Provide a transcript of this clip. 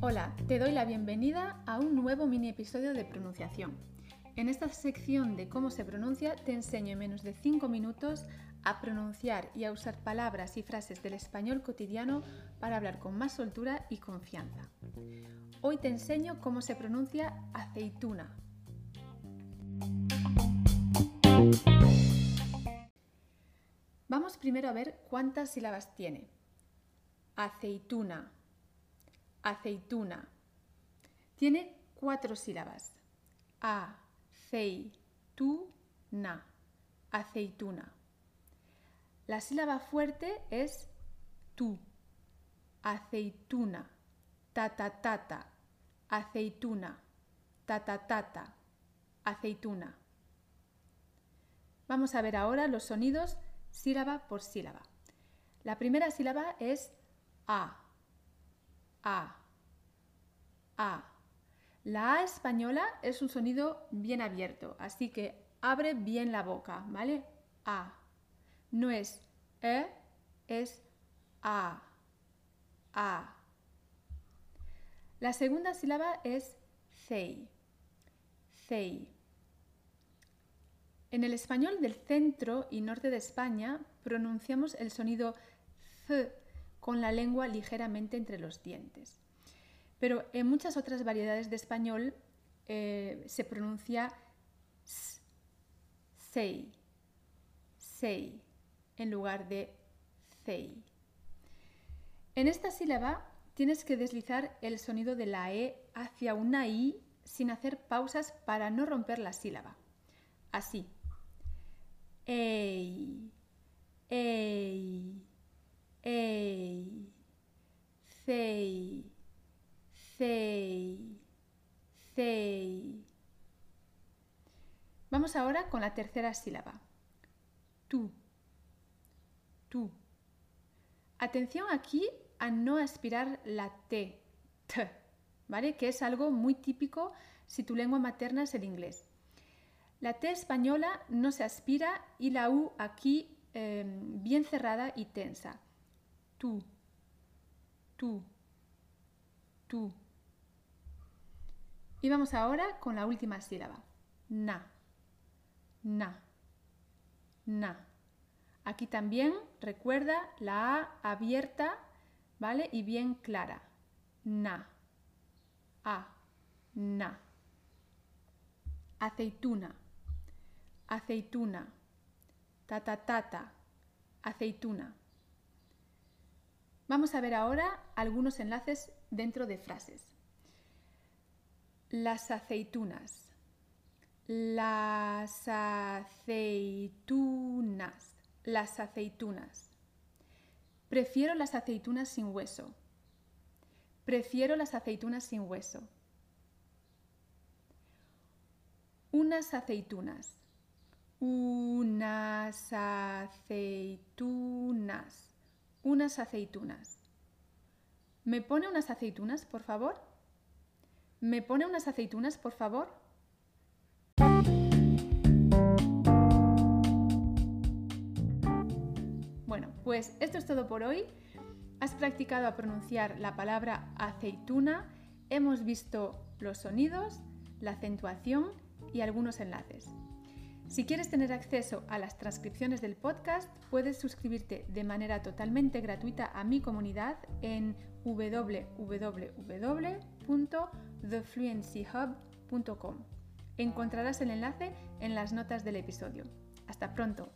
Hola, te doy la bienvenida a un nuevo mini episodio de pronunciación. En esta sección de cómo se pronuncia te enseño en menos de 5 minutos a pronunciar y a usar palabras y frases del español cotidiano para hablar con más soltura y confianza. Hoy te enseño cómo se pronuncia aceituna. Vamos primero a ver cuántas sílabas tiene. Aceituna, aceituna. Tiene cuatro sílabas. A, cei, tu, na. Aceituna. La sílaba fuerte es tu. Aceituna. Tatatata. Aceituna. Tatatata. Aceituna. Vamos a ver ahora los sonidos sílaba por sílaba. La primera sílaba es A. A. A. La A española es un sonido bien abierto, así que abre bien la boca, ¿vale? A. No es E, es A. A. La segunda sílaba es CEI. CEI. En el español del centro y norte de España pronunciamos el sonido Z con la lengua ligeramente entre los dientes. Pero en muchas otras variedades de español eh, se pronuncia s, sei, sei en lugar de CEI. En esta sílaba tienes que deslizar el sonido de la E hacia una I sin hacer pausas para no romper la sílaba. Así. Ey, ey, ey, cei, cei, cei. Vamos ahora con la tercera sílaba. Tú. Atención aquí a no aspirar la T, T, ¿vale? Que es algo muy típico si tu lengua materna es el inglés. La T española no se aspira y la U aquí em, bien cerrada y tensa. Tú, tú, tú. Y vamos ahora con la última sílaba. Na, na, na. Aquí también recuerda la A abierta, ¿vale? Y bien clara. Na. A. Na. Aceituna. Aceituna. Tatatata. Aceituna. Vamos a ver ahora algunos enlaces dentro de frases. Las aceitunas. Las aceitunas las aceitunas. Prefiero las aceitunas sin hueso. Prefiero las aceitunas sin hueso. Unas aceitunas. Unas aceitunas. Unas aceitunas. ¿Me pone unas aceitunas, por favor? ¿Me pone unas aceitunas, por favor? Pues esto es todo por hoy. Has practicado a pronunciar la palabra aceituna, hemos visto los sonidos, la acentuación y algunos enlaces. Si quieres tener acceso a las transcripciones del podcast, puedes suscribirte de manera totalmente gratuita a mi comunidad en www.thefluencyhub.com. Encontrarás el enlace en las notas del episodio. Hasta pronto.